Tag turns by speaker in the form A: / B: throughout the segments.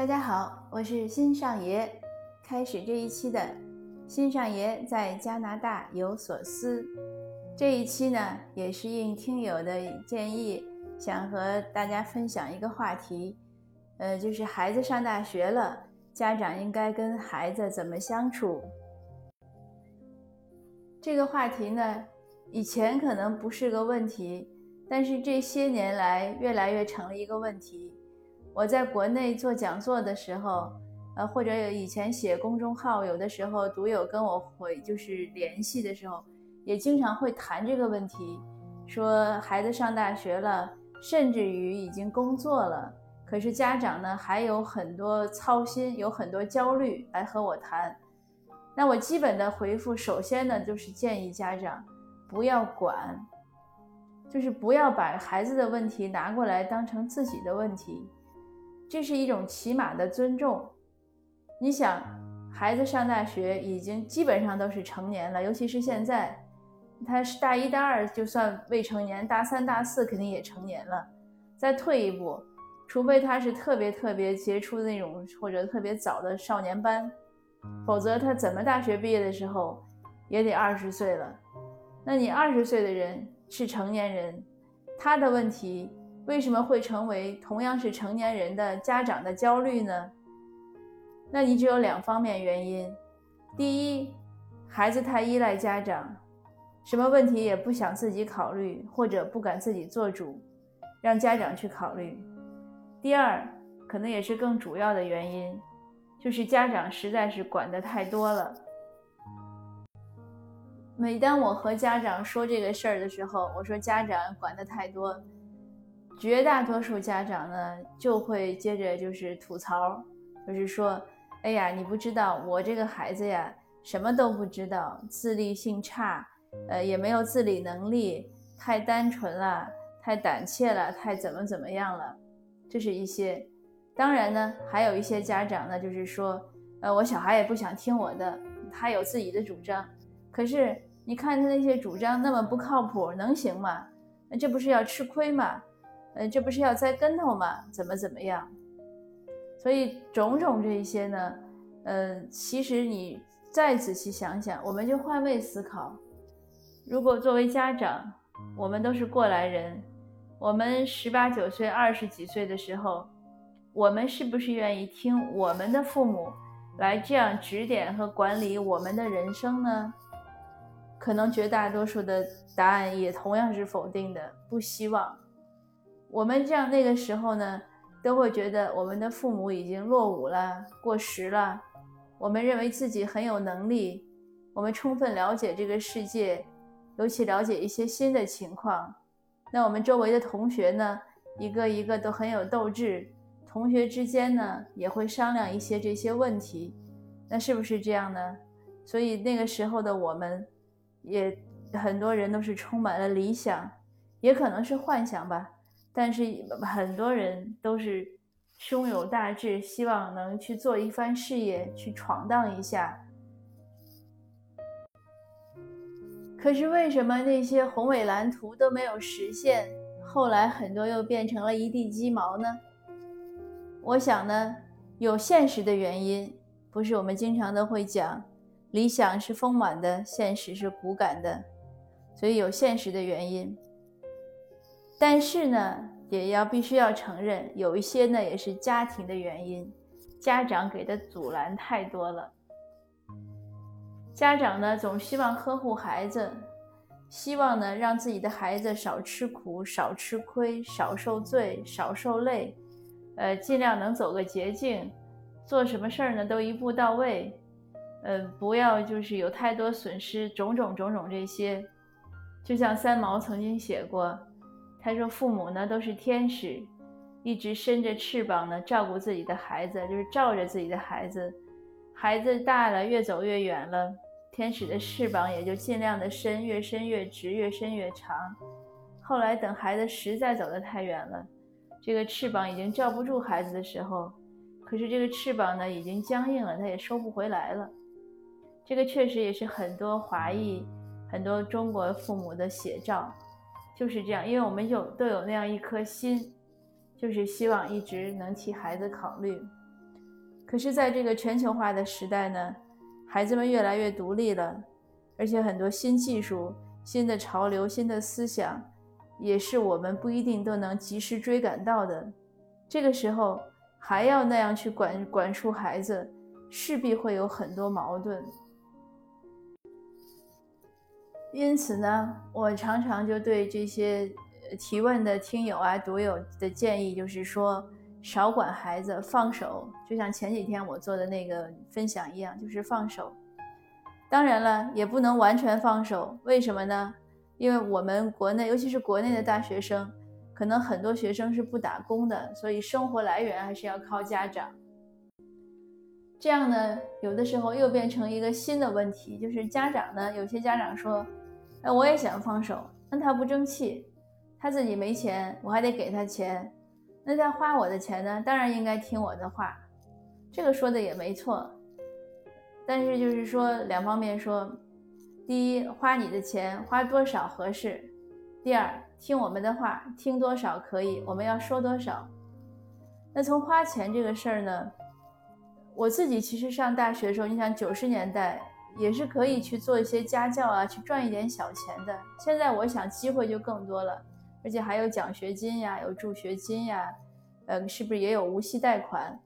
A: 大家好，我是新上爷。开始这一期的新上爷在加拿大有所思。这一期呢，也是应听友的建议，想和大家分享一个话题，呃，就是孩子上大学了，家长应该跟孩子怎么相处。这个话题呢，以前可能不是个问题，但是这些年来越来越成了一个问题。我在国内做讲座的时候，呃，或者以前写公众号，有的时候读友跟我回就是联系的时候，也经常会谈这个问题，说孩子上大学了，甚至于已经工作了，可是家长呢还有很多操心，有很多焦虑来和我谈。那我基本的回复，首先呢就是建议家长不要管，就是不要把孩子的问题拿过来当成自己的问题。这是一种起码的尊重。你想，孩子上大学已经基本上都是成年了，尤其是现在，他是大一、大二就算未成年，大三、大四肯定也成年了。再退一步，除非他是特别特别杰出的那种，或者特别早的少年班，否则他怎么大学毕业的时候也得二十岁了。那你二十岁的人是成年人，他的问题。为什么会成为同样是成年人的家长的焦虑呢？那你只有两方面原因：第一，孩子太依赖家长，什么问题也不想自己考虑，或者不敢自己做主，让家长去考虑；第二，可能也是更主要的原因，就是家长实在是管得太多了。每当我和家长说这个事儿的时候，我说家长管得太多。绝大多数家长呢，就会接着就是吐槽，就是说，哎呀，你不知道我这个孩子呀，什么都不知道，自立性差，呃，也没有自理能力，太单纯了，太胆怯了，太怎么怎么样了，这是一些。当然呢，还有一些家长呢，就是说，呃，我小孩也不想听我的，他有自己的主张。可是你看他那些主张那么不靠谱，能行吗？那这不是要吃亏吗？呃，这不是要栽跟头吗？怎么怎么样？所以种种这些呢，呃，其实你再仔细想想，我们就换位思考。如果作为家长，我们都是过来人，我们十八九岁、二十几岁的时候，我们是不是愿意听我们的父母来这样指点和管理我们的人生呢？可能绝大多数的答案也同样是否定的，不希望。我们这样那个时候呢，都会觉得我们的父母已经落伍了、过时了。我们认为自己很有能力，我们充分了解这个世界，尤其了解一些新的情况。那我们周围的同学呢，一个一个都很有斗志，同学之间呢也会商量一些这些问题。那是不是这样呢？所以那个时候的我们，也很多人都是充满了理想，也可能是幻想吧。但是很多人都是胸有大志，希望能去做一番事业，去闯荡一下。可是为什么那些宏伟蓝图都没有实现？后来很多又变成了一地鸡毛呢？我想呢，有现实的原因，不是我们经常都会讲，理想是丰满的，现实是骨感的，所以有现实的原因。但是呢，也要必须要承认，有一些呢也是家庭的原因，家长给的阻拦太多了。家长呢总希望呵护孩子，希望呢让自己的孩子少吃苦、少吃亏、少受罪、少受累，呃，尽量能走个捷径，做什么事儿呢都一步到位，呃，不要就是有太多损失，种种种种这些，就像三毛曾经写过。他说：“父母呢都是天使，一直伸着翅膀呢照顾自己的孩子，就是照着自己的孩子。孩子大了，越走越远了，天使的翅膀也就尽量的伸，越伸越直，越伸越长。后来等孩子实在走得太远了，这个翅膀已经罩不住孩子的时候，可是这个翅膀呢已经僵硬了，它也收不回来了。这个确实也是很多华裔、很多中国父母的写照。”就是这样，因为我们有都有那样一颗心，就是希望一直能替孩子考虑。可是，在这个全球化的时代呢，孩子们越来越独立了，而且很多新技术、新的潮流、新的思想，也是我们不一定都能及时追赶到的。这个时候还要那样去管管束孩子，势必会有很多矛盾。因此呢，我常常就对这些提问的听友啊、读友的建议，就是说少管孩子，放手。就像前几天我做的那个分享一样，就是放手。当然了，也不能完全放手。为什么呢？因为我们国内，尤其是国内的大学生，可能很多学生是不打工的，所以生活来源还是要靠家长。这样呢，有的时候又变成一个新的问题，就是家长呢，有些家长说。哎，我也想放手，那他不争气，他自己没钱，我还得给他钱，那他花我的钱呢？当然应该听我的话，这个说的也没错。但是就是说两方面说，第一，花你的钱花多少合适；第二，听我们的话，听多少可以，我们要说多少。那从花钱这个事儿呢，我自己其实上大学的时候，你想九十年代。也是可以去做一些家教啊，去赚一点小钱的。现在我想机会就更多了，而且还有奖学金呀，有助学金呀，呃，是不是也有无息贷款？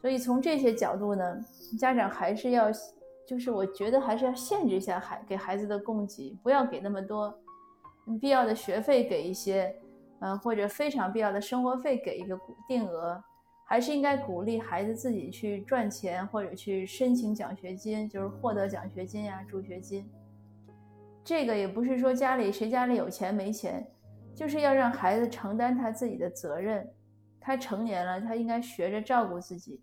A: 所以从这些角度呢，家长还是要，就是我觉得还是要限制一下孩给孩子的供给，不要给那么多，必要的学费给一些，呃，或者非常必要的生活费给一个定额。还是应该鼓励孩子自己去赚钱，或者去申请奖学金，就是获得奖学金呀、助学金。这个也不是说家里谁家里有钱没钱，就是要让孩子承担他自己的责任。他成年了，他应该学着照顾自己。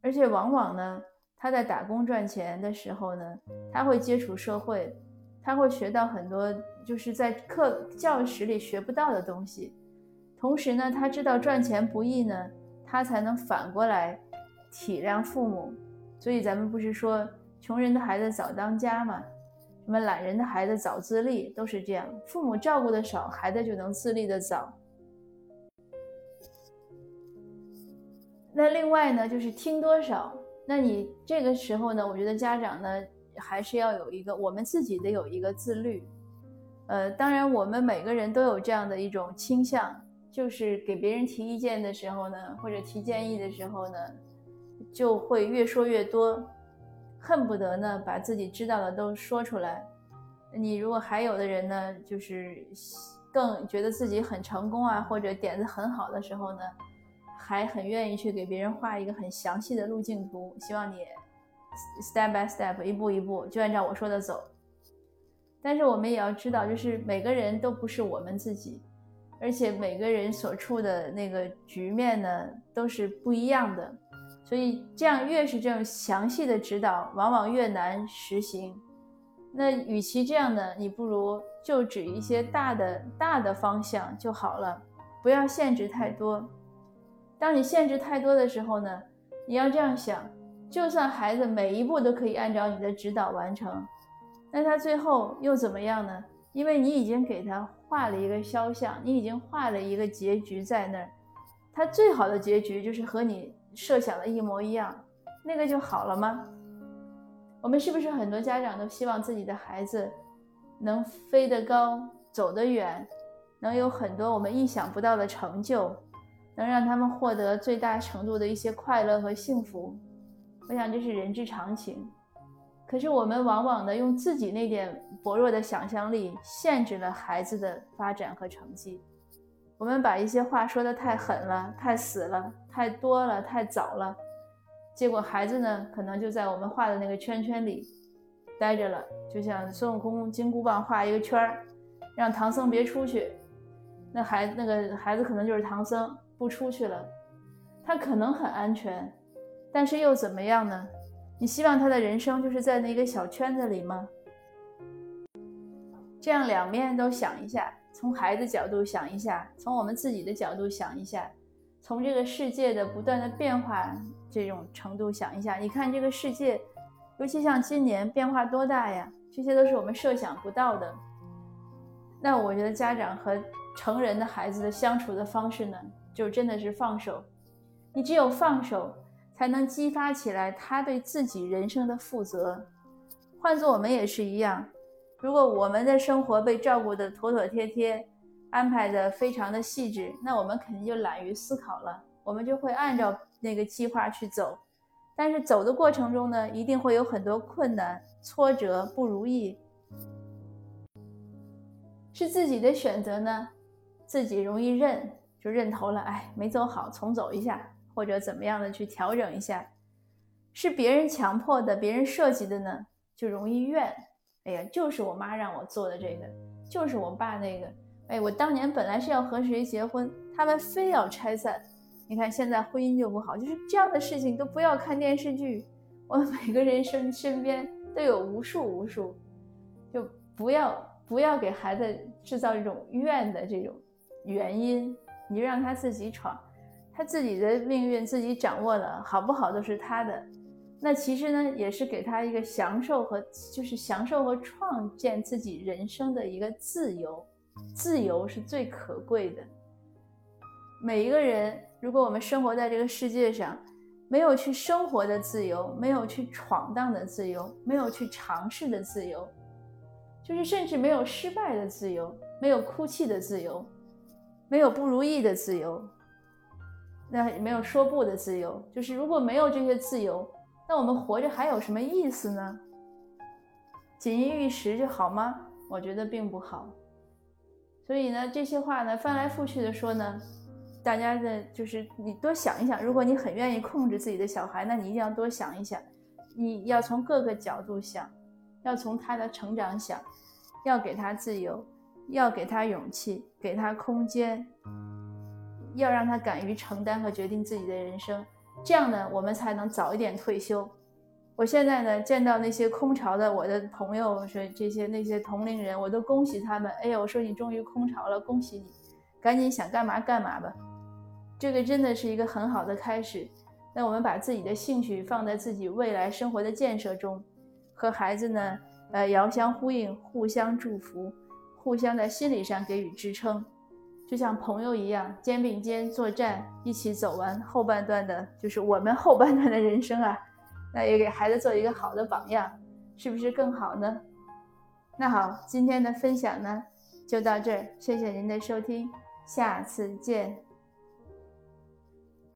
A: 而且往往呢，他在打工赚钱的时候呢，他会接触社会，他会学到很多就是在课教室里学不到的东西。同时呢，他知道赚钱不易呢。他才能反过来体谅父母，所以咱们不是说穷人的孩子早当家吗？什么懒人的孩子早自立，都是这样。父母照顾的少，孩子就能自立的早。那另外呢，就是听多少。那你这个时候呢，我觉得家长呢，还是要有一个我们自己得有一个自律。呃，当然我们每个人都有这样的一种倾向。就是给别人提意见的时候呢，或者提建议的时候呢，就会越说越多，恨不得呢把自己知道的都说出来。你如果还有的人呢，就是更觉得自己很成功啊，或者点子很好的时候呢，还很愿意去给别人画一个很详细的路径图，希望你 step by step 一步一步就按照我说的走。但是我们也要知道，就是每个人都不是我们自己。而且每个人所处的那个局面呢，都是不一样的，所以这样越是这种详细的指导，往往越难实行。那与其这样呢，你不如就指一些大的大的方向就好了，不要限制太多。当你限制太多的时候呢，你要这样想：就算孩子每一步都可以按照你的指导完成，那他最后又怎么样呢？因为你已经给他画了一个肖像，你已经画了一个结局在那儿，他最好的结局就是和你设想的一模一样，那个就好了吗？我们是不是很多家长都希望自己的孩子能飞得高、走得远，能有很多我们意想不到的成就，能让他们获得最大程度的一些快乐和幸福？我想这是人之常情。可是我们往往呢，用自己那点薄弱的想象力，限制了孩子的发展和成绩。我们把一些话说的太狠了，太死了，太多了，太早了。结果孩子呢，可能就在我们画的那个圈圈里待着了。就像孙悟空金箍棒画一个圈儿，让唐僧别出去，那孩那个孩子可能就是唐僧，不出去了。他可能很安全，但是又怎么样呢？你希望他的人生就是在那个小圈子里吗？这样两面都想一下，从孩子角度想一下，从我们自己的角度想一下，从这个世界的不断的变化这种程度想一下。你看这个世界，尤其像今年变化多大呀？这些都是我们设想不到的。那我觉得家长和成人的孩子的相处的方式呢，就真的是放手。你只有放手。才能激发起来他对自己人生的负责。换做我们也是一样，如果我们的生活被照顾得妥妥帖帖，安排的非常的细致，那我们肯定就懒于思考了，我们就会按照那个计划去走。但是走的过程中呢，一定会有很多困难、挫折、不如意，是自己的选择呢，自己容易认，就认头了，哎，没走好，重走一下，或者怎么样的去调整一下。是别人强迫的，别人设计的呢？就容易怨，哎呀，就是我妈让我做的这个，就是我爸那个，哎，我当年本来是要和谁结婚，他们非要拆散，你看现在婚姻就不好，就是这样的事情都不要看电视剧，我们每个人身身边都有无数无数，就不要不要给孩子制造这种怨的这种原因，你就让他自己闯，他自己的命运自己掌握了，好不好都是他的。那其实呢，也是给他一个享受和就是享受和创建自己人生的一个自由，自由是最可贵的。每一个人，如果我们生活在这个世界上，没有去生活的自由，没有去闯荡的自由，没有去尝试的自由，就是甚至没有失败的自由，没有哭泣的自由，没有不如意的自由，那没有说不的自由，就是如果没有这些自由。那我们活着还有什么意思呢？锦衣玉食就好吗？我觉得并不好。所以呢，这些话呢，翻来覆去的说呢，大家的就是你多想一想。如果你很愿意控制自己的小孩，那你一定要多想一想。你要从各个角度想，要从他的成长想，要给他自由，要给他勇气，给他空间，要让他敢于承担和决定自己的人生。这样呢，我们才能早一点退休。我现在呢，见到那些空巢的我的朋友，说这些那些同龄人，我都恭喜他们。哎呀，我说你终于空巢了，恭喜你，赶紧想干嘛干嘛吧。这个真的是一个很好的开始。那我们把自己的兴趣放在自己未来生活的建设中，和孩子呢，呃，遥相呼应，互相祝福，互相在心理上给予支撑。就像朋友一样，肩并肩作战，一起走完后半段的，就是我们后半段的人生啊。那也给孩子做一个好的榜样，是不是更好呢？那好，今天的分享呢就到这儿，谢谢您的收听，下次见。